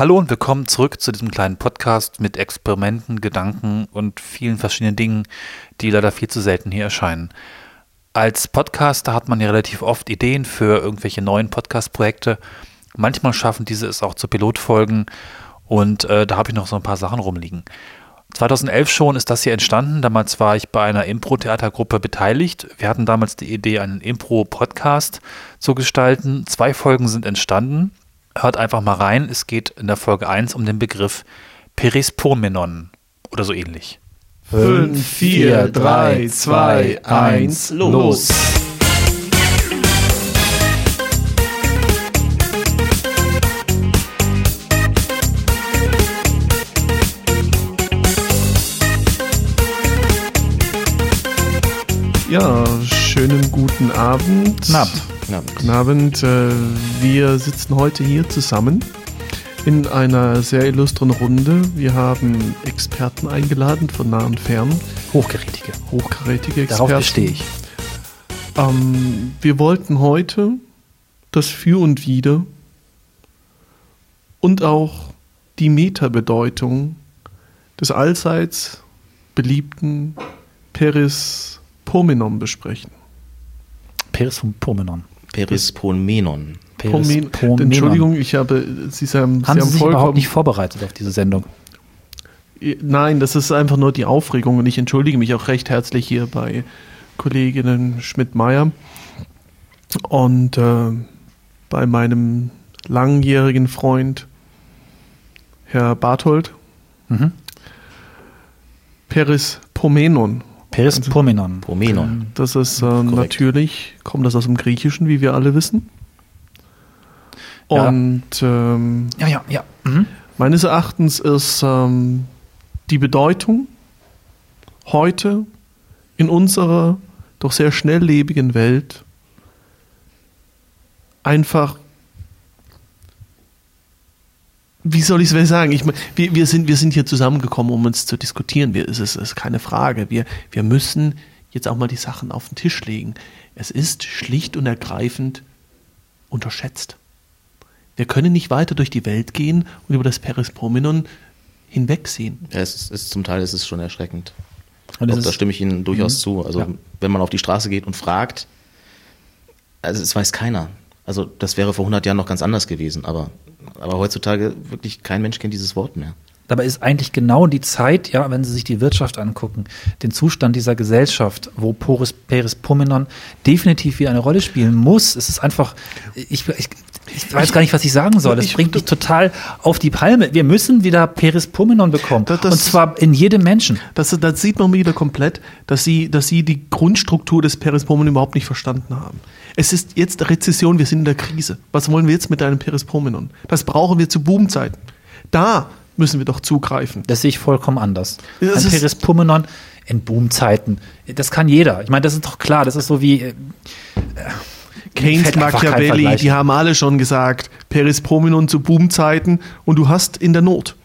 Hallo und willkommen zurück zu diesem kleinen Podcast mit Experimenten, Gedanken und vielen verschiedenen Dingen, die leider viel zu selten hier erscheinen. Als Podcaster hat man ja relativ oft Ideen für irgendwelche neuen Podcast-Projekte. Manchmal schaffen diese es auch zu Pilotfolgen und äh, da habe ich noch so ein paar Sachen rumliegen. 2011 schon ist das hier entstanden. Damals war ich bei einer Impro-Theatergruppe beteiligt. Wir hatten damals die Idee, einen Impro-Podcast zu gestalten. Zwei Folgen sind entstanden. Hört einfach mal rein. Es geht in der Folge 1 um den Begriff Perispomenon oder so ähnlich. 5, 4, 3, 2, 1, los! Ja, schönen guten Abend. Guten Abend. Guten Abend. Äh, Wir sitzen heute hier zusammen in einer sehr illustren Runde. Wir haben Experten eingeladen von nah und fern, Hochgerätige. hochkarätige Darauf Experten. bestehe ich. Ähm, wir wollten heute das Für und Wider und auch die Metabedeutung des allseits beliebten Peris Pomenon besprechen. Perispomenon. Perispomenon. Pomen- Perispomenon. Entschuldigung, ich habe, Sie, haben, Haben Sie Sie sich vollkommen, überhaupt nicht vorbereitet auf diese Sendung? Nein, das ist einfach nur die Aufregung und ich entschuldige mich auch recht herzlich hier bei Kolleginnen Schmidt-Meyer und äh, bei meinem langjährigen Freund Herr Barthold. Mhm. Peris Pomenon. Perispomenon. Pomenon. Das ist Korrekt. natürlich, kommt das aus dem Griechischen, wie wir alle wissen. Ja. Und ähm, Ja, ja, ja. Mhm. Meines Erachtens ist ähm, die Bedeutung heute in unserer doch sehr schnelllebigen Welt einfach, wie soll ich es sagen? Ich, mein, wir, wir, sind, wir sind hier zusammengekommen, um uns zu diskutieren. Wir, es, ist, es ist keine Frage. Wir, wir müssen jetzt auch mal die Sachen auf den Tisch legen. Es ist schlicht und ergreifend unterschätzt. Wir können nicht weiter durch die Welt gehen und über das Perispomenon hinwegsehen. Ja, es ist, es, zum Teil ist es schon erschreckend. Und Doch, es da ist, stimme ich Ihnen durchaus Mhm. zu. Also Ja. wenn man auf die Straße geht und fragt, also es weiß keiner. Also das wäre vor 100 Jahren noch ganz anders gewesen, aber, aber heutzutage wirklich kein Mensch kennt dieses Wort mehr. Dabei ist eigentlich genau die Zeit, ja, wenn Sie sich die Wirtschaft angucken, den Zustand dieser Gesellschaft, wo Poris, Perispomenon definitiv wieder eine Rolle spielen muss. Es ist einfach, ich, ich, ich weiß gar nicht, was ich sagen soll. Das Ich- bringt mich total auf die Palme. Wir müssen wieder Perispomenon bekommen. Das- das- Und zwar in jedem Menschen. Das, das sieht man wieder komplett, dass sie, dass sie die Grundstruktur des Perispomenon überhaupt nicht verstanden haben. Es ist jetzt Rezession, wir sind in der Krise. Was wollen wir jetzt mit einem Perispomenon? Das brauchen wir zu Boomzeiten. Da müssen wir doch zugreifen. Das sehe ich vollkommen anders. Das Ein Perispomenon in Boomzeiten. Das kann jeder. Ich meine, das ist doch klar. Das ist so wie. äh, Keynes, Machiavelli, die haben alle schon gesagt, Perispomenon zu Boomzeiten und du hast in der Not.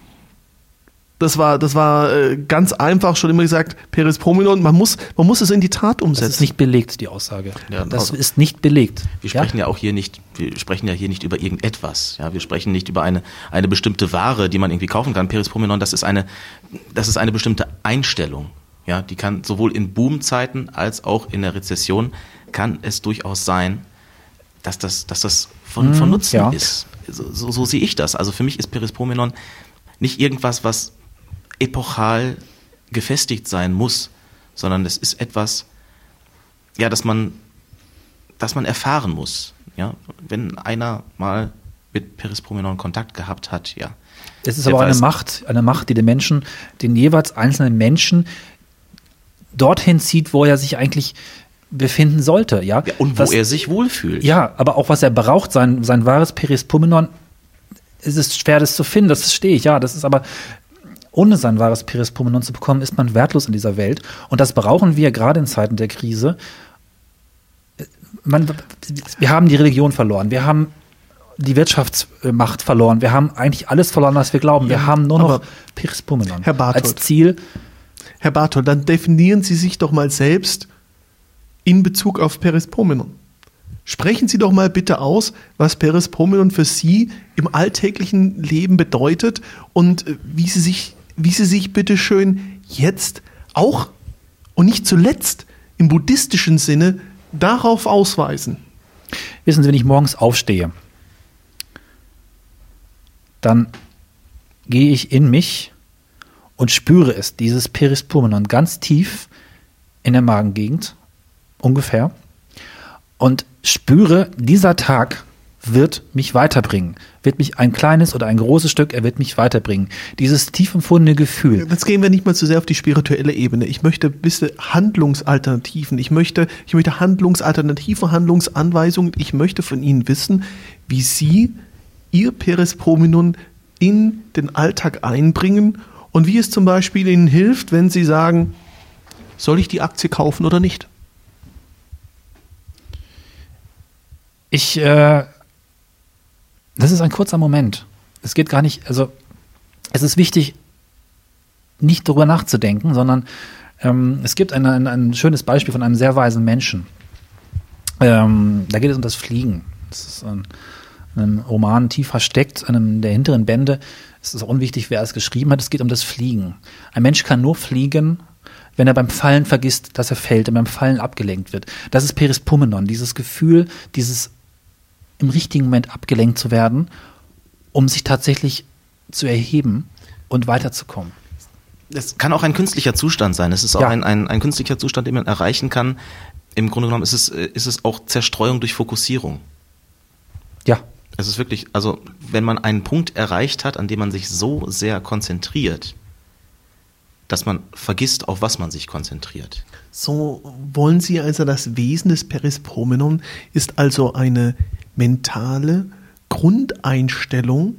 Das war, das war äh, ganz einfach schon immer gesagt, Perispomenon, man muss, man muss es in die Tat Das umsetzen. ist nicht belegt, die Aussage. Ja, das also- ist nicht belegt. Wir sprechen ja? auch hier nicht, wir sprechen ja hier nicht über irgendetwas. Ja, wir sprechen nicht über eine, eine bestimmte Ware, die man irgendwie kaufen kann. Perispomenon, das ist eine, das ist eine bestimmte Einstellung. Ja, die kann sowohl in Boomzeiten als auch in der Rezession kann es durchaus sein, dass das, dass das von, von Nutzen ja. ist. So, so, so sehe ich das. Also für mich ist Perispomenon nicht irgendwas, was epochal gefestigt sein muss, sondern es ist etwas, ja, dass man, dass man erfahren muss. Ja, wenn einer mal mit Perispomenon Kontakt gehabt hat, ja. Es ist aber eine Macht, eine Macht, die den Menschen, den jeweils einzelnen Menschen dorthin zieht, wo er sich eigentlich befinden sollte, ja. ja und wo Was- er sich wohlfühlt. Ja, aber auch was er braucht, sein, sein wahres Perispomenon, ist es schwer, das zu finden, das verstehe ich, ja. Das ist aber, ohne sein wahres Perispomenon zu bekommen, ist man wertlos in dieser Welt. Und das brauchen wir gerade in Zeiten der Krise. Man, wir haben die Religion verloren, wir haben die Wirtschaftsmacht verloren, wir haben eigentlich alles verloren, was wir glauben. Wir Ja, haben nur noch Perispomenon Herr Barthold. als Ziel. Herr Bartol, dann definieren Sie sich doch mal selbst in Bezug auf Perispomenon. Sprechen Sie doch mal bitte aus, was Perispomenon für Sie im alltäglichen Leben bedeutet und äh, wie Sie sich, wie Sie sich bitte schön jetzt auch und nicht zuletzt im buddhistischen Sinne darauf ausweisen. Wissen Sie, wenn ich morgens aufstehe, dann gehe ich in mich und spüre es, dieses Perispulmenon, ganz tief in der Magengegend, ungefähr, und spüre, dieser Tag wird mich weiterbringen, wird mich ein kleines oder ein großes Stück, er wird mich weiterbringen. Dieses tief empfundene Gefühl. Jetzt gehen wir nicht mal zu sehr auf die spirituelle Ebene. Ich möchte bisschen Handlungsalternativen. Ich möchte, ich möchte Handlungsalternativen, Handlungsanweisungen. Ich möchte von Ihnen wissen, wie Sie Ihr Perespomenon in den Alltag einbringen und wie es zum Beispiel Ihnen hilft, wenn Sie sagen, soll ich die Aktie kaufen oder nicht? Ich, äh, das ist ein kurzer Moment. Es geht gar nicht, also es ist wichtig, nicht darüber nachzudenken, sondern ähm, es gibt eine, ein, ein schönes Beispiel von einem sehr weisen Menschen. Ähm, da geht es um das Fliegen. Das ist ein, einem Roman tief versteckt, einem der hinteren Bände. Es ist auch unwichtig, wer es geschrieben hat. Es geht um das Fliegen. Ein Mensch kann nur fliegen, wenn er beim Fallen vergisst, dass er fällt und beim Fallen abgelenkt wird. Das ist Perispomenon, dieses Gefühl, dieses im richtigen Moment abgelenkt zu werden, um sich tatsächlich zu erheben und weiterzukommen. Es kann auch ein künstlicher Zustand sein. Es ist auch Ja. ein, ein, ein künstlicher Zustand, den man erreichen kann. Im Grunde genommen ist es, äh, ist es auch Zerstreuung durch Fokussierung. Ja, Es ist wirklich, also wenn man einen Punkt erreicht hat, an dem man sich so sehr konzentriert, dass man vergisst, auf was man sich konzentriert. So wollen Sie also das Wesen des Perispomenon ist also eine mentale Grundeinstellung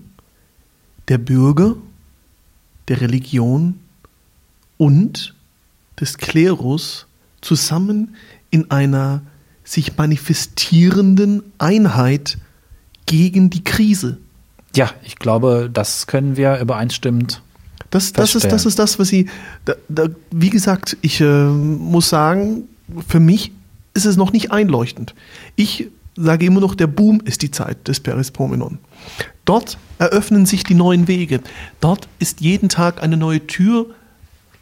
der Bürger, der Religion und des Klerus zusammen in einer sich manifestierenden Einheit gegen die Krise. ja, ich glaube, das können wir übereinstimmend. Das, das, ist, das ist das, was sie. Da, da, wie gesagt, ich äh, muss sagen, für mich ist es noch nicht einleuchtend. Ich sage immer noch, der Boom ist die Zeit des Perispomenon. Dort eröffnen sich die neuen Wege. Dort ist jeden Tag eine neue Tür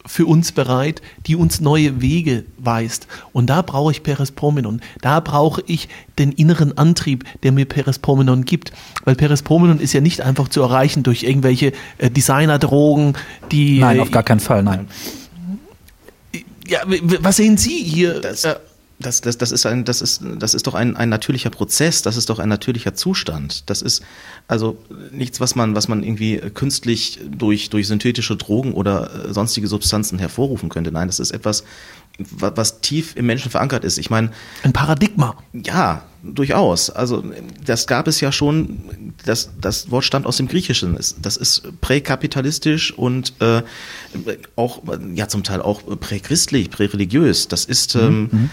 für uns bereit, die uns neue Wege weist. Und da brauche ich Perespomenon. Da brauche ich den inneren Antrieb, der mir Perespomenon gibt. Weil Perespomenon ist ja nicht einfach zu erreichen durch irgendwelche äh, Designerdrogen, die. Nein, auf gar keinen Fall, nein. Ja, was sehen Sie hier? Das, Äh, das, das, das ist ein, das ist, das ist doch ein, ein natürlicher Prozess, das ist doch ein natürlicher Zustand. Das ist also nichts, was man, was man irgendwie künstlich durch, durch synthetische Drogen oder äh, sonstige Substanzen hervorrufen könnte. Nein, das ist etwas, wa- was tief im Menschen verankert ist. Ich meine, ein Paradigma. ja, durchaus. Also das gab es ja schon, das, das Wort stammt aus dem Griechischen. Das ist präkapitalistisch und äh, auch, ja zum Teil auch prächristlich, präreligiös. Das ist, ähm,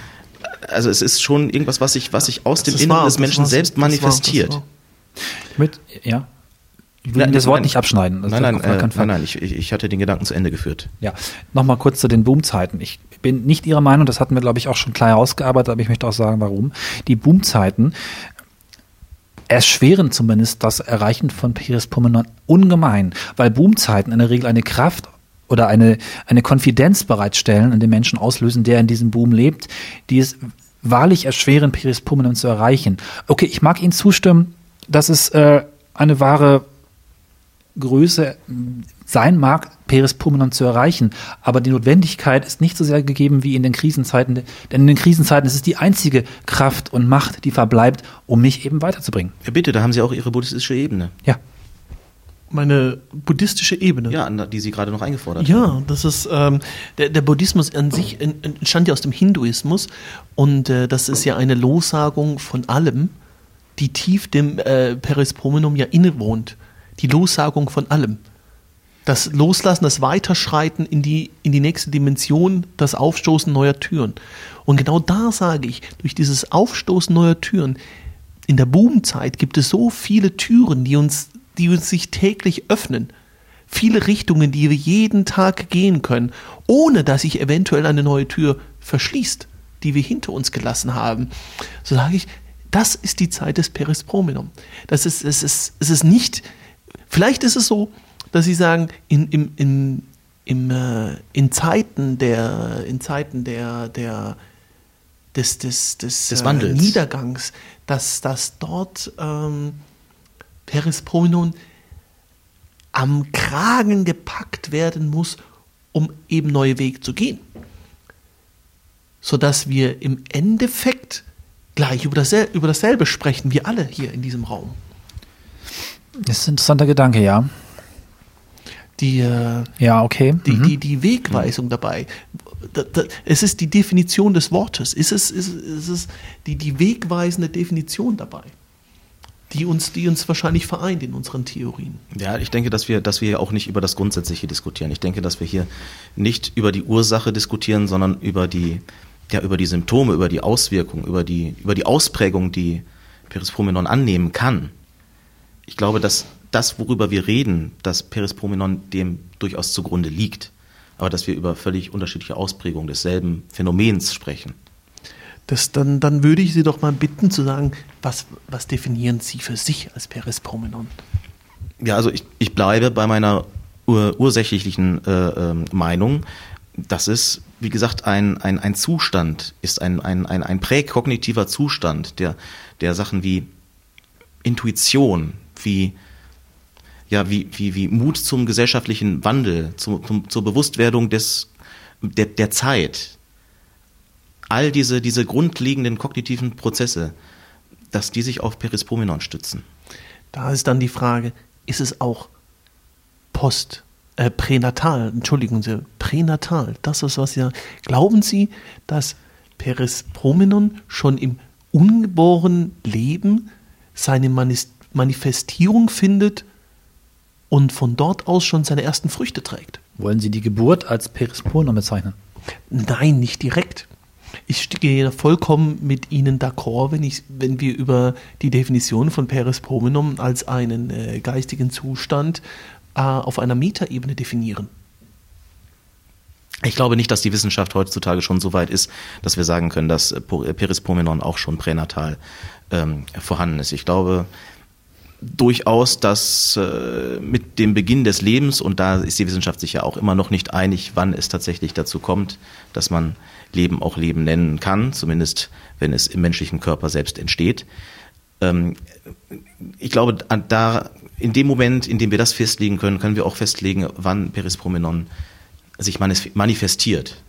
also es ist schon irgendwas, was sich, was sich aus dem Das Inneren war- des Menschen war- selbst das war- manifestiert. das war- Mit, ja. Ich will Nein, Ihnen das Wort nein. nicht abschneiden. Das Nein, nein, äh, nein, nein, ich, ich hatte den Gedanken zu Ende geführt. Ja, nochmal kurz zu den Boomzeiten. Ich bin nicht Ihrer Meinung, das hatten wir, glaube ich, auch schon klar herausgearbeitet, aber ich möchte auch sagen, warum. Die Boomzeiten erschweren zumindest das Erreichen von Perispomenon ungemein, weil Boomzeiten in der Regel eine Kraft oder eine, eine Konfidenz bereitstellen und den Menschen auslösen, der in diesem Boom lebt, die es wahrlich erschweren, Perispomenon zu erreichen. Okay, ich mag Ihnen zustimmen, dass es äh, eine wahre Größe sein mag, Perispomenon zu erreichen. Aber die Notwendigkeit ist nicht so sehr gegeben wie in den Krisenzeiten. Denn in den Krisenzeiten ist es die einzige Kraft und Macht, die verbleibt, um mich eben weiterzubringen. Ja, bitte, da haben Sie auch Ihre buddhistische Ebene. Ja. Meine buddhistische Ebene. Ja, die Sie gerade noch eingefordert haben. Ja, das ist ähm, der, der Buddhismus an sich en- entstand ja aus dem Hinduismus und äh, das ist ja eine Lossagung von allem, die tief dem äh, Perispomenum ja innewohnt. Die Lossagung von allem. Das Loslassen, das Weiterschreiten in die, in die nächste Dimension, das Aufstoßen neuer Türen. Und genau da sage ich, durch dieses Aufstoßen neuer Türen, in der Boomzeit gibt es so viele Türen, die uns, die uns sich täglich öffnen. Viele Richtungen, die wir jeden Tag gehen können, ohne dass sich eventuell eine neue Tür verschließt, die wir hinter uns gelassen haben. So sage ich, Das ist die Zeit des Perispromenon. Das ist, es, ist, es ist nicht, vielleicht ist es so, dass Sie sagen, in, im, in, im, äh, in Zeiten der, in Zeiten der, der, des, des, des, Des äh. Niedergangs, dass, dass dort ähm, Perispromenon am Kragen gepackt werden muss, um eben neue Wege zu gehen. Sodass wir im Endeffekt gleich über, dassel über dasselbe sprechen, wir alle hier in diesem Raum. Das ist ein interessanter Gedanke, ja. Die, äh, Ja, okay. die, Mhm. die, die Wegweisung dabei. Da, da, es ist die Definition des Wortes. Es ist, ist, ist es die, die wegweisende Definition dabei, die uns, die uns wahrscheinlich vereint in unseren Theorien. Ja, ich denke, dass wir, dass wir hier auch nicht über das Grundsätzliche diskutieren. Ich denke, dass wir hier nicht über die Ursache diskutieren, sondern über die, ja, über die Symptome, über die Auswirkungen, über die, über die Ausprägung, die Perispromenon annehmen kann. Ich glaube, dass das, worüber wir reden, dass Perispromenon dem durchaus zugrunde liegt, aber dass wir über völlig unterschiedliche Ausprägungen desselben Phänomens sprechen. Das, dann, dann würde ich Sie doch mal bitten zu sagen, was, was definieren Sie für sich als Perispromenon? Ja, also ich, ich bleibe bei meiner ur ursächlichen äh, ähm, Meinung, dass es, wie gesagt, ein, ein, ein Zustand ist, ein, ein, ein, ein präkognitiver Zustand, der, der Sachen wie Intuition, wie, ja, wie, wie, wie Mut zum gesellschaftlichen Wandel, zum, zum, zur Bewusstwerdung des, der, der Zeit, all diese, diese grundlegenden kognitiven Prozesse, dass die sich auf Perispromenon stützen. Da ist dann die Frage, ist es auch post, äh, pränatal, entschuldigen Sie, pränatal, das ist was ja, glauben Sie, dass Perispromenon schon im ungeborenen Leben seine Manis Manifestierung findet und von dort aus schon seine ersten Früchte trägt? Wollen Sie die Geburt als Perispromenon bezeichnen? Nein, nicht direkt. Ich gehe vollkommen mit Ihnen d'accord, wenn, wenn wir über die Definition von Perispromenon als einen äh, geistigen Zustand äh, auf einer Metaebene definieren. Ich glaube nicht, dass die Wissenschaft heutzutage schon so weit ist, dass wir sagen können, dass äh, Po- äh, Perispromenon auch schon pränatal ähm, vorhanden ist. Ich glaube durchaus, dass äh, mit dem Beginn des Lebens, und da ist die Wissenschaft sich ja auch immer noch nicht einig, wann es tatsächlich dazu kommt, dass man Leben auch Leben nennen kann, zumindest wenn es im menschlichen Körper selbst entsteht. Ähm, ich glaube, da in dem Moment, in dem wir das festlegen können, können wir auch festlegen, wann Perispromenon sich manifestiert.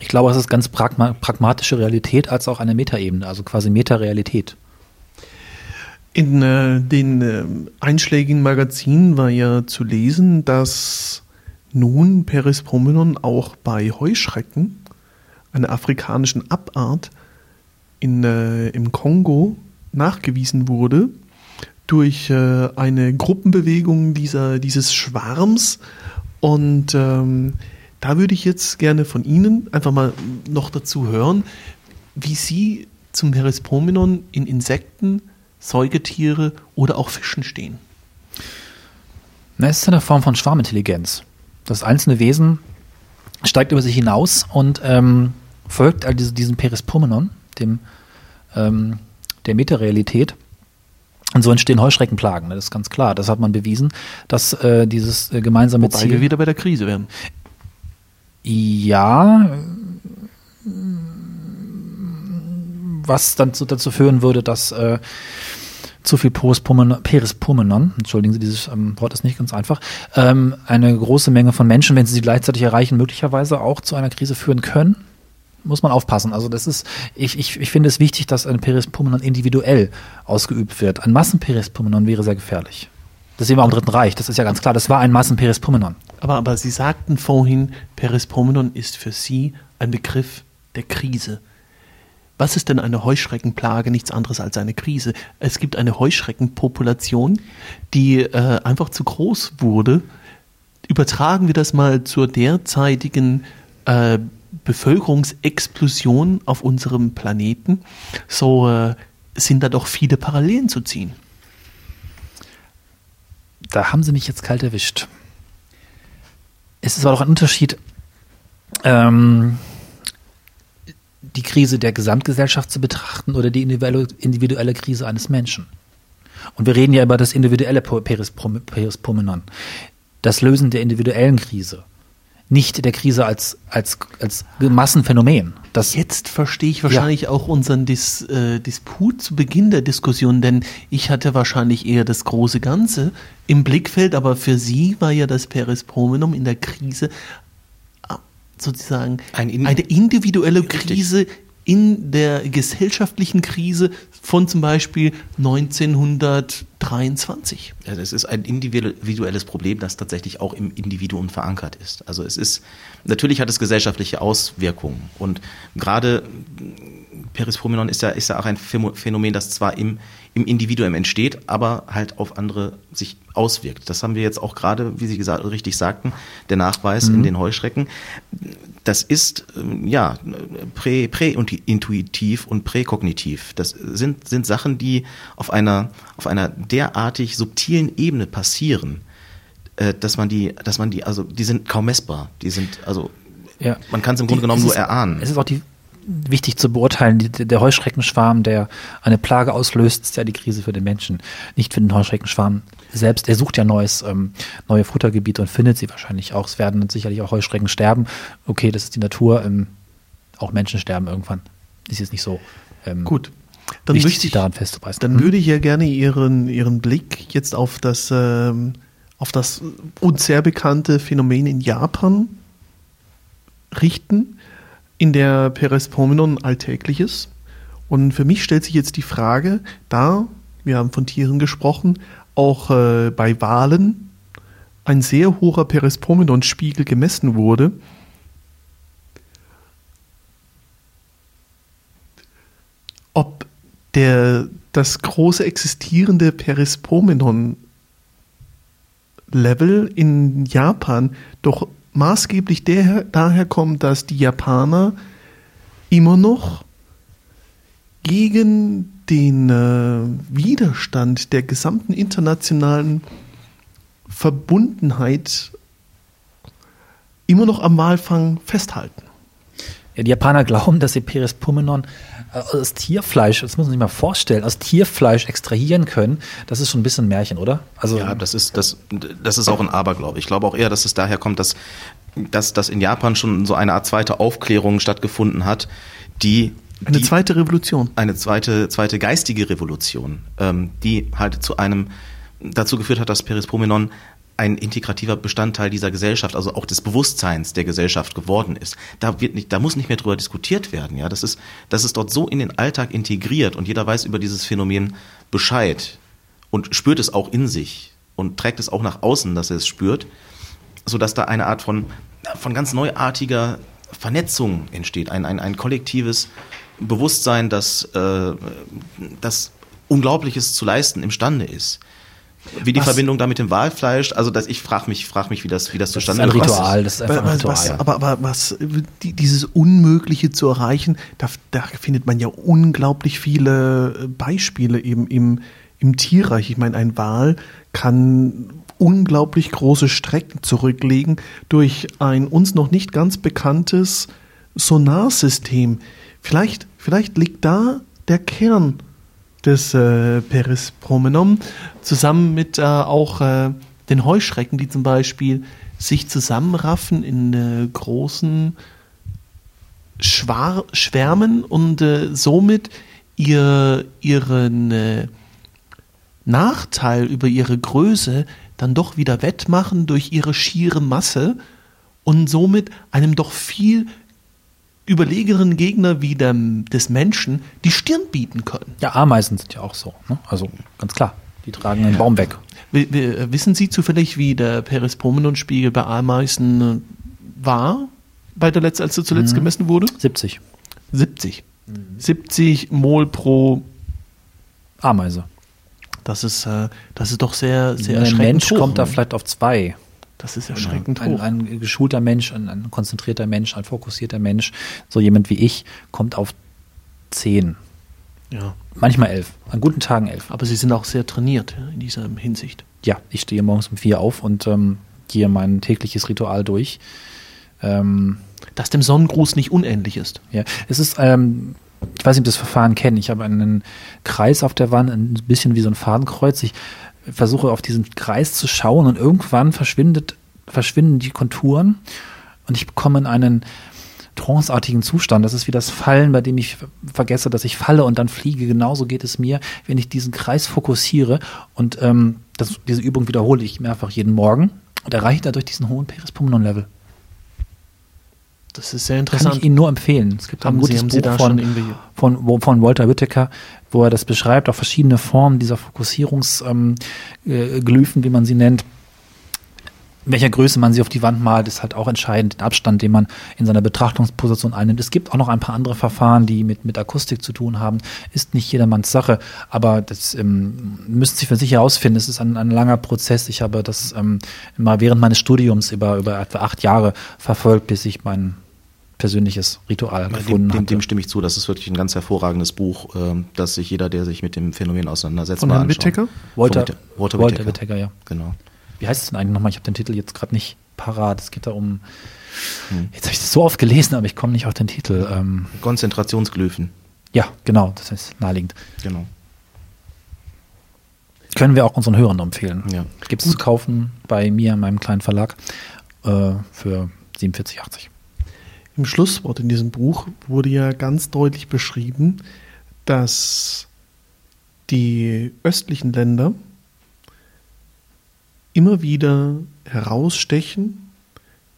Ich glaube, es ist ganz pragma pragmatische Realität als auch eine Metaebene, also quasi Metarealität. In äh, den äh, einschlägigen Magazinen war ja zu lesen, dass nun Perispromenon auch bei Heuschrecken, einer afrikanischen Abart in, äh, im Kongo, nachgewiesen wurde durch äh, eine Gruppenbewegung dieser, dieses Schwarms. Und ähm, da würde ich jetzt gerne von Ihnen einfach mal noch dazu hören, wie Sie zum Perispromenon in Insekten, Säugetiere oder auch Fischen stehen. Na, es ist eine Form von Schwarmintelligenz. Das einzelne Wesen steigt über sich hinaus und ähm, folgt all diese, diesem Perispromenon, dem, ähm, der Metarealität. Und so entstehen Heuschreckenplagen, das ist ganz klar. Das hat man bewiesen, dass äh, dieses äh, gemeinsame Wobei Ziel. wir wieder bei der Krise wären. Ja, was dann zu, dazu führen würde, dass äh, zu viel Perispromenon, entschuldigen Sie, dieses ähm, Wort ist nicht ganz einfach, ähm, eine große Menge von Menschen, wenn sie sie gleichzeitig erreichen, möglicherweise auch zu einer Krise führen können. Muss man aufpassen. Also das ist, ich, ich, ich finde es wichtig, dass ein Perispromenon individuell ausgeübt wird. Ein Massenperispromenon wäre sehr gefährlich. Das sehen wir am Dritten Reich, das ist ja ganz klar. Das war ein Massenperispromenon. Aber, aber Sie sagten vorhin, Perispromenon ist für Sie ein Begriff der Krise. Was ist denn eine Heuschreckenplage? Nichts anderes als eine Krise. Es gibt eine Heuschreckenpopulation, die äh, einfach zu groß wurde. Übertragen wir das mal zur derzeitigen äh, Bevölkerungsexplosion auf unserem Planeten, so äh, sind da doch viele Parallelen zu ziehen. da haben sie mich jetzt kalt erwischt. Es ist aber doch ein Unterschied. Ähm, die Krise der Gesamtgesellschaft zu betrachten oder die individuelle, Krise eines Menschen. Und wir reden ja über das individuelle Perispomenon, das Lösen der individuellen Krise, nicht der Krise als, als, als Massenphänomen. Das Jetzt verstehe ich wahrscheinlich ja. auch unseren Dis, äh, Disput zu Beginn der Diskussion, denn ich hatte wahrscheinlich eher das große Ganze im Blickfeld, aber für Sie war ja das Perispomenum in der Krise sozusagen Ein eine individuelle Krise in der gesellschaftlichen Krise von zum Beispiel 1923. Ja, das ist ein individuelles Problem, das tatsächlich auch im Individuum verankert ist. Also es ist, natürlich hat es gesellschaftliche Auswirkungen und gerade Perispromenon ist ja, ist ja auch ein Phänomen, das zwar im, im Individuum entsteht, aber halt auf andere sich auswirkt. Das haben wir jetzt auch gerade, wie Sie gesagt, richtig sagten, der Nachweis mhm. in den Heuschrecken. Das ist ähm, ja prä, präintuitiv und präkognitiv. Das sind, sind Sachen, die auf einer, auf einer derartig subtilen Ebene passieren, äh, dass man die, dass man die, also die sind kaum messbar. Die sind, also ja. man kann es im Grunde genommen nur erahnen. Es ist auch die wichtig zu beurteilen. Der Heuschreckenschwarm, der eine Plage auslöst, ist ja die Krise für den Menschen, nicht für den Heuschreckenschwarm selbst. Er sucht ja neues, ähm, neue Futtergebiete und findet sie wahrscheinlich auch. Es werden sicherlich auch Heuschrecken sterben. Okay, das ist die Natur. Ähm, auch Menschen sterben irgendwann. Ist jetzt nicht so. Ähm, Gut. Dann wichtig, möchte ich daran festzubeißen. Dann hm? würde ich ja gerne Ihren, Ihren Blick jetzt auf das, ähm, auf das uns sehr bekannte Phänomen in Japan richten in der Perespomenon alltägliches. Und für mich stellt sich jetzt die Frage, da, wir haben von Tieren gesprochen, auch äh, bei Walen ein sehr hoher Perespomenon-Spiegel gemessen wurde, ob der, das große existierende Perespomenon-Level in Japan doch maßgeblich der, daher kommt, dass die Japaner immer noch gegen den äh, Widerstand der gesamten internationalen Verbundenheit immer noch am Walfang festhalten. Ja, die Japaner glauben, dass sie Peres Pumenon äh, aus Tierfleisch, das muss man sich mal vorstellen, aus Tierfleisch extrahieren können. Das ist schon ein bisschen ein Märchen, oder? Also ja, das ist, das, das ist auch ein Aberglaube. Ich glaube auch eher, dass es daher kommt, dass, dass, dass in Japan schon so eine Art zweite Aufklärung stattgefunden hat, die eine die, zweite Revolution. Eine zweite, zweite geistige Revolution, ähm, die halt zu einem dazu geführt hat, dass Perispomenon ein integrativer Bestandteil dieser Gesellschaft, also auch des Bewusstseins der Gesellschaft geworden ist. Da wird nicht, da muss nicht mehr drüber diskutiert werden. Ja, das ist, das ist dort so in den Alltag integriert und jeder weiß über dieses Phänomen Bescheid und spürt es auch in sich und trägt es auch nach außen, dass er es spürt, so dass da eine Art von von ganz neuartiger Vernetzung entsteht, ein ein, ein kollektives Bewusstsein, das äh, das Unglaubliches zu leisten imstande ist. Wie die was? Verbindung da mit dem Walfleisch, also dass ich frage mich, frag mich, wie das, wie das, das zustande kommt. Das ist ein Ritual, das ist einfach ein Ritual. Was, aber, aber was, die, dieses Unmögliche zu erreichen, da, da findet man ja unglaublich viele Beispiele eben im, im Tierreich. Ich meine, ein Wal kann unglaublich große Strecken zurücklegen durch ein uns noch nicht ganz bekanntes Sonarsystem. Vielleicht, vielleicht liegt da der Kern des äh, Peris Promenom, zusammen mit äh, auch äh, den Heuschrecken, die zum Beispiel sich zusammenraffen in äh, großen Schwar Schwärmen und äh, somit ihr, ihren äh, Nachteil über ihre Größe dann doch wieder wettmachen durch ihre schiere Masse und somit einem doch viel überlegenen Gegner wie dem, des Menschen die Stirn bieten können. Ja, Ameisen sind ja auch so. Ne? Also ganz klar, die tragen einen Baum weg. Wissen Sie zufällig, wie der Perispromenon-Spiegel bei Ameisen äh, war, bei der Letz-, als er zuletzt mhm. gemessen wurde? 70. 70. Mhm. 70 Mol pro Ameise. Das ist, äh, das ist doch sehr, sehr Ein Mensch hoch, kommt ne? da vielleicht auf zwei. Das ist erschreckend ein, hoch. Ein, ein geschulter Mensch, ein, ein, konzentrierter Mensch, ein fokussierter Mensch, so jemand wie ich, kommt auf zehn. Ja. Manchmal elf. An guten Tagen elf. Aber Sie sind auch sehr trainiert in dieser Hinsicht. Ja, ich stehe morgens um vier auf und ähm, gehe mein tägliches Ritual durch. Ähm, das dem Sonnengruß nicht unähnlich ist. Ja, es ist, ähm, ich weiß nicht, ob das Verfahren kennen. Ich habe einen Kreis auf der Wand, ein bisschen wie so ein Fadenkreuz. Ich versuche auf diesen Kreis zu schauen und irgendwann verschwindet, verschwinden die Konturen und ich bekomme einen tranceartigen Zustand. Das ist wie das Fallen, bei dem ich vergesse, dass ich falle und dann fliege. Genauso geht es mir, wenn ich diesen Kreis fokussiere und ähm, das, diese Übung wiederhole ich mehrfach jeden Morgen und erreiche dadurch diesen hohen Perispumnon-Level. Das ist sehr interessant. Kann ich Ihnen nur empfehlen. Es gibt haben ein gutes Sie, Buch von, von, wo- von Walter Whittaker, wo er das beschreibt, auch verschiedene Formen dieser Fokussierungsglyphen, äh, Glyphen, wie man sie nennt. In welcher Größe man sie auf die Wand malt, ist halt auch entscheidend. Den Abstand, den man in seiner Betrachtungsposition einnimmt. Es gibt auch noch ein paar andere Verfahren, die mit, mit Akustik zu tun haben. Ist nicht jedermanns Sache, aber das ähm, müssen Sie für sich herausfinden. Es ist ein, ein langer Prozess. Ich habe das ähm, mal während meines Studiums über, über etwa acht Jahre verfolgt, bis ich mein persönliches Ritual gefunden Dem, dem, dem stimme ich zu. Das ist wirklich ein ganz hervorragendes Buch, ähm, das sich jeder, der sich mit dem Phänomen auseinandersetzt, Von mal Herrn anschaut. Whittaker? Walter, Von Walter, Walter Whittaker. Whittaker, ja. Genau. Wie heißt es denn eigentlich nochmal? Ich habe den Titel jetzt gerade nicht parat. Es geht da um. Hm. Jetzt habe ich das so oft gelesen, aber ich komme nicht auf den Titel. Ähm, Konzentrationsglyphen. ja, genau, das ist naheliegend. Genau. Können wir auch unseren Hörern empfehlen. Ja. Gibt es zu kaufen bei mir in meinem kleinen Verlag äh, für 47,80. Im Schlusswort in diesem Buch wurde ja ganz deutlich beschrieben, dass die östlichen Länder immer wieder herausstechen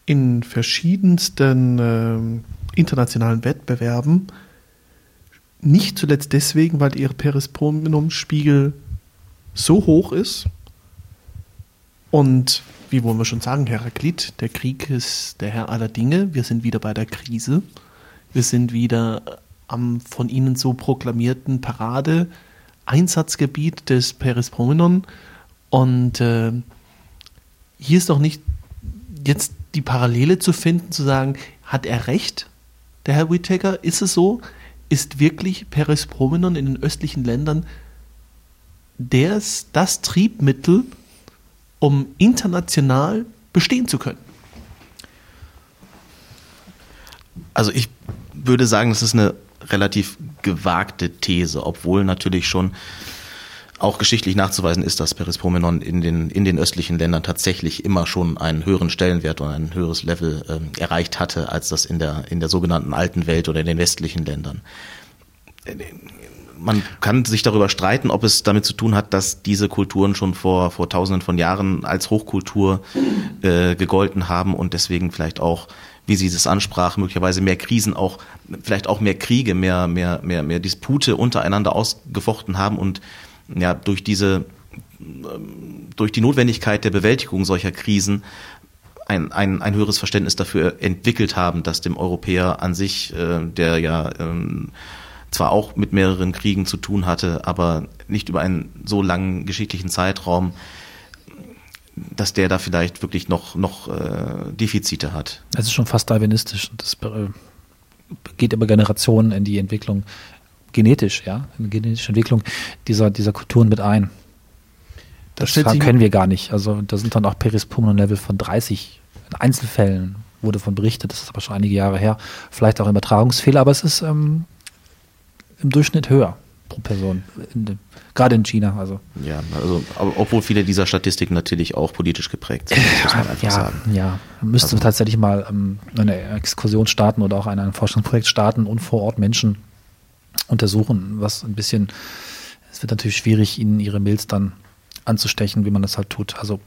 in verschiedensten ähm, internationalen Wettbewerben, nicht zuletzt deswegen, weil ihr Perispomnum-Spiegel so hoch ist und wie wollen wir schon sagen, Heraklit, der Krieg ist der Herr aller Dinge. Wir sind wieder bei der Krise. Wir sind wieder am von Ihnen so proklamierten Parade-Einsatzgebiet des Perispromenon. Und äh, hier ist doch nicht jetzt die Parallele zu finden, zu sagen, hat er recht, der Herr Whittaker? Ist es so? Ist wirklich Perispromenon in den östlichen Ländern des, das Triebmittel, um international bestehen zu können. Also ich würde sagen, das ist eine relativ gewagte These, obwohl natürlich schon auch geschichtlich nachzuweisen ist, dass Perispromenon in den, in den östlichen Ländern tatsächlich immer schon einen höheren Stellenwert und ein höheres Level ähm, erreicht hatte, als das in der, in der sogenannten alten Welt oder in den westlichen Ländern. Man kann sich darüber streiten, ob es damit zu tun hat, dass diese Kulturen schon vor, vor tausenden von Jahren als Hochkultur äh, gegolten haben und deswegen vielleicht auch, wie Sie es ansprach, möglicherweise mehr Krisen auch, vielleicht auch mehr Kriege, mehr, mehr, mehr, mehr Dispute untereinander ausgefochten haben und ja, durch diese, ähm, durch die Notwendigkeit der Bewältigung solcher Krisen ein, ein, ein höheres Verständnis dafür entwickelt haben, dass dem Europäer an sich, äh, der ja ähm, zwar auch mit mehreren Kriegen zu tun hatte, aber nicht über einen so langen geschichtlichen Zeitraum, dass der da vielleicht wirklich noch, noch äh, Defizite hat. Es ist schon fast darwinistisch. Das äh, geht über Generationen in die Entwicklung, genetisch, ja, in die genetische Entwicklung dieser, dieser Kulturen mit ein. Da Das sich- können wir gar nicht. Also da sind dann auch Perispumnon-Level von 30 in Einzelfällen wurde von berichtet, das ist aber schon einige Jahre her. Vielleicht auch Übertragungsfehler, aber es ist ähm, im Durchschnitt höher pro Person. In, gerade in China. Also Ja, also, aber obwohl viele dieser Statistiken natürlich auch politisch geprägt sind, muss man einfach ja, sagen. ja. Müsste Also- tatsächlich mal ähm, eine Exkursion starten oder auch ein, ein Forschungsprojekt starten und vor Ort Menschen untersuchen, was ein bisschen, es wird natürlich schwierig, ihnen ihre Mails dann anzustechen, wie man das halt tut. Also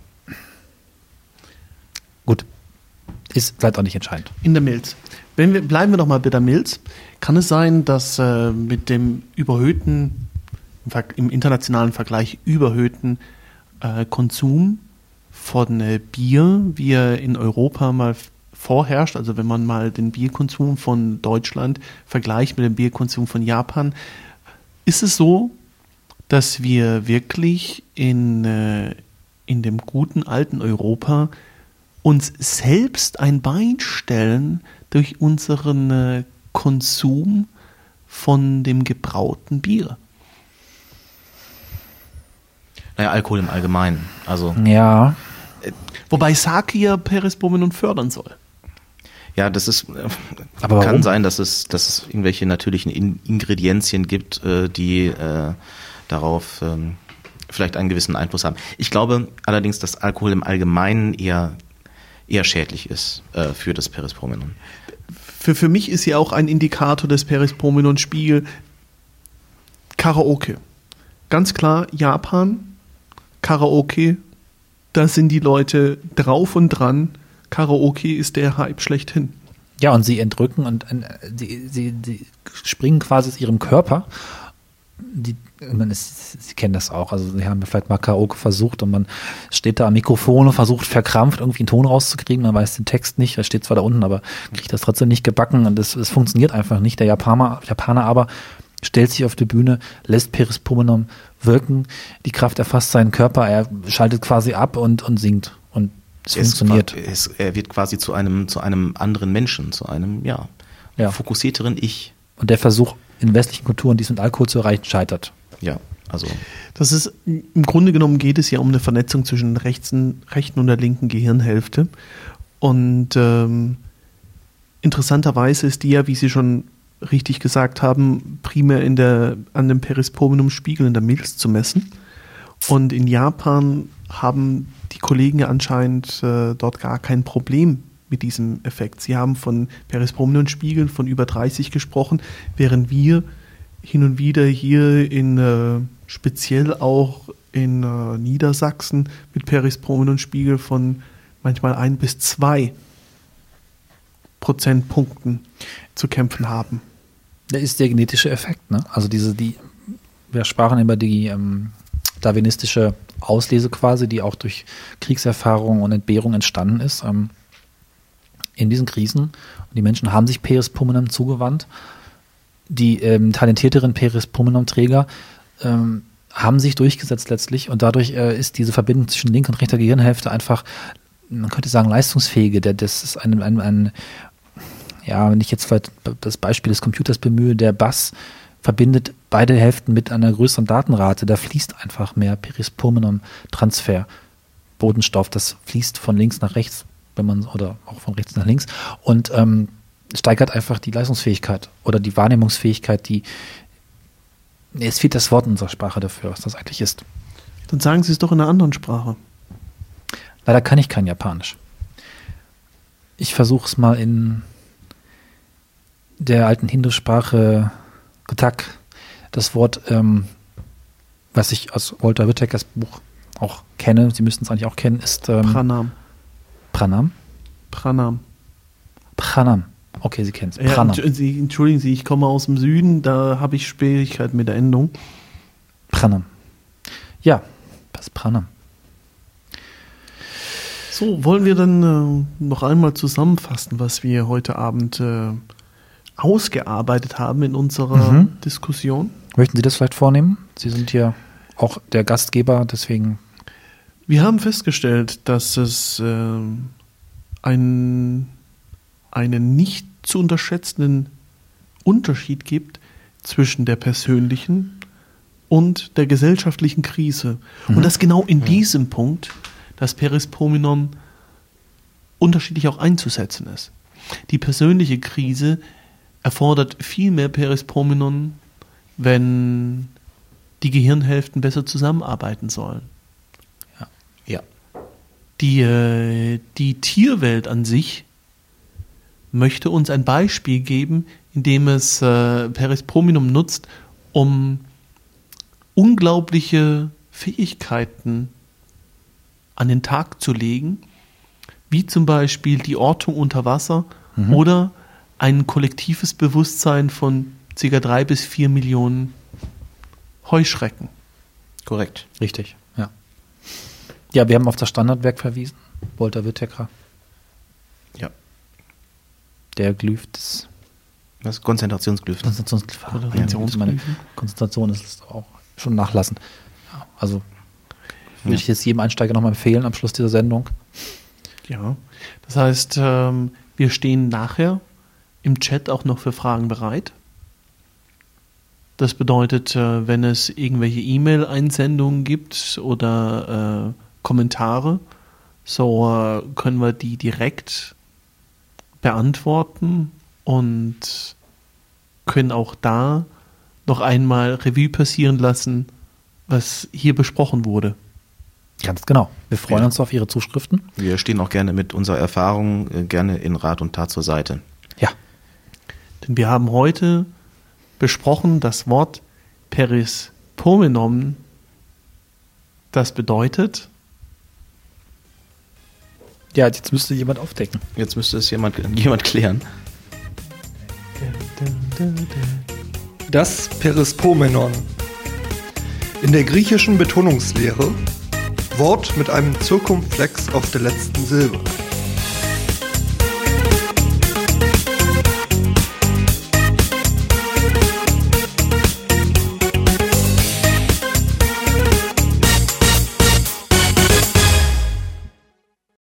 gut, ist vielleicht auch nicht entscheidend. In der Milz. Wenn wir, bleiben wir doch mal bei der Milz. Kann es sein, dass äh, mit dem überhöhten, im, internationalen Vergleich überhöhten äh, Konsum von äh, Bier, wie er in Europa mal vorherrscht, also wenn man mal den Bierkonsum von Deutschland vergleicht mit dem Bierkonsum von Japan, ist es so, dass wir wirklich in, äh, in dem guten alten Europa uns selbst ein Bein stellen durch unseren äh, Konsum von dem gebrauten Bier. Naja, Alkohol im Allgemeinen. Also Ja, Wobei Sake ja Perisbomen und fördern soll. Ja, das ist äh, Aber warum? kann sein, dass es, dass es irgendwelche natürlichen In Ingredienzien gibt, äh, die äh, darauf ähm, vielleicht einen gewissen Einfluss haben. Ich glaube allerdings, dass Alkohol im Allgemeinen eher eher schädlich ist äh, für das Perispromenon. Für, für mich ist ja auch ein Indikator des Perispromenon-Spiegel Karaoke. Ganz klar, Japan, Karaoke, da sind die Leute drauf und dran. Karaoke ist der Hype schlechthin. Ja, und sie entrücken und äh, sie, sie, sie springen quasi aus ihrem Körper. Die, man ist, sie kennen das auch. Also sie haben vielleicht mal Karaoke versucht und man steht da am Mikrofon und versucht verkrampft irgendwie einen Ton rauszukriegen. Man weiß den Text nicht, er steht zwar da unten, aber kriegt das trotzdem nicht gebacken und es, funktioniert einfach nicht. Der Japaner, Japaner aber stellt sich auf die Bühne, lässt Peris Pomenom wirken, die Kraft erfasst seinen Körper, er schaltet quasi ab und, und singt. Und es Es funktioniert. Es, er wird quasi zu einem, zu einem anderen Menschen, zu einem, ja, Ja. fokussierteren Ich. Und der Versuch, in westlichen Kulturen dies mit Alkohol zu erreichen, scheitert. Ja, also Das ist, im Grunde genommen geht es ja um eine Vernetzung zwischen der rechten, rechten und der linken Gehirnhälfte. Und ähm, interessanterweise ist die ja, wie Sie schon richtig gesagt haben, primär in der, an dem Perispomenum-Spiegel in der Milz zu messen. Und in Japan haben die Kollegen ja anscheinend äh, dort gar kein Problem mit diesem Effekt. Sie haben von Perispromenum-Spiegeln von über 30 gesprochen, während wir hin und wieder hier in äh, speziell auch in äh, Niedersachsen mit Perispromenum-Spiegel von manchmal ein bis zwei Prozentpunkten zu kämpfen haben. Da ist der genetische Effekt, ne? Also diese, die, wir sprachen über die ähm, darwinistische Auslese quasi, die auch durch Kriegserfahrung und Entbehrung entstanden ist. Ähm, in diesen Krisen. Und die Menschen haben sich Peris Pulmonum zugewandt. Die ähm, talentierteren Peris Pulmonum-Träger ähm, haben sich durchgesetzt letztlich und dadurch äh, ist diese Verbindung zwischen linker und rechter Gehirnhälfte einfach, man könnte sagen, leistungsfähige. Der, das ist ein, ein, ein ja, wenn ich jetzt das Beispiel des Computers bemühe, der Bass verbindet beide Hälften mit einer größeren Datenrate. Da fließt einfach mehr Perispulmonum-Transfer. Bodenstoff, das fließt von links nach rechts, wenn man, oder auch von rechts nach links und ähm, steigert einfach die Leistungsfähigkeit oder die Wahrnehmungsfähigkeit, die, es fehlt das Wort in unserer Sprache dafür, was das eigentlich ist. Dann sagen Sie es doch in einer anderen Sprache. Leider kann ich kein Japanisch. Ich versuche es mal in der alten Hindu-Sprache Gotak. Das Wort, ähm, was ich aus Walter Whittakers Buch auch kenne, Sie müssten es eigentlich auch kennen, ist ähm, Pranam. Pranam. Pranam. Pranam. Okay, Sie kennen es. Ja, Pranam. Sie, entschuldigen Sie, ich komme aus dem Süden, da habe ich Schwierigkeiten mit der Endung. Pranam. Ja, ist Pranam? So, wollen wir dann äh, noch einmal zusammenfassen, was wir heute Abend äh, ausgearbeitet haben in unserer Mhm. Diskussion? Möchten Sie das vielleicht vornehmen? Sie sind hier auch der Gastgeber, deswegen Wir haben festgestellt, dass es äh, ein, einen nicht zu unterschätzenden Unterschied gibt zwischen der persönlichen und der gesellschaftlichen Krise. Mhm. Und dass genau in diesem Punkt das Perispomenon unterschiedlich auch einzusetzen ist. Die persönliche Krise erfordert viel mehr Perispomenon, wenn die Gehirnhälften besser zusammenarbeiten sollen. Die, äh, die Tierwelt an sich möchte uns ein Beispiel geben, indem es äh, Perisprominum nutzt, um unglaubliche Fähigkeiten an den Tag zu legen, wie zum Beispiel die Ortung unter Wasser oder ein kollektives Bewusstsein von ca. drei bis vier Millionen Heuschrecken. Korrekt. richtig, ja. Ja, wir haben auf das Standardwerk verwiesen, Walter Whittaker, Ja. der Glyph des Das ist Konzentrationsglyphen. Konzentrationsglyph. Konzentrationsglyphen. Meine Konzentration ist auch schon nachlassen. Ja, also würde ich jetzt jedem Einsteiger nochmal empfehlen am Schluss dieser Sendung. Ja, das heißt, ähm, wir stehen nachher im Chat auch noch für Fragen bereit. Das bedeutet, äh, wenn es irgendwelche E-Mail-Einsendungen gibt oder äh, Kommentare, so äh, können wir die direkt beantworten und können auch da noch einmal Revue passieren lassen, was hier besprochen wurde. Ganz genau. Wir freuen Ja. uns auf Ihre Zuschriften. Wir stehen auch gerne mit unserer Erfahrung äh, gerne in Rat und Tat zur Seite. Ja. Denn wir haben heute besprochen das Wort Perispomenon. Das bedeutet, Ja, jetzt müsste jemand aufdecken. Jetzt müsste es jemand, jemand klären. Das Perispomenon. In der griechischen Betonungslehre Wort mit einem Zirkumflex auf der letzten Silbe.